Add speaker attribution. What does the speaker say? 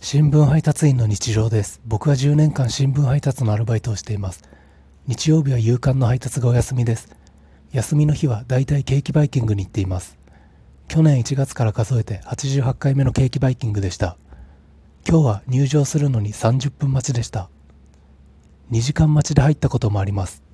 Speaker 1: 新聞配達員の日常です。僕は10年間新聞配達のアルバイトをしています。日曜日は夕刊の配達がお休みです。休みの日はだいたいケーキバイキングに行っています。去年1月から数えて88回目のケーキバイキングでした。今日は入場するのに30分待ちでした。2時間待ちで入ったこともあります。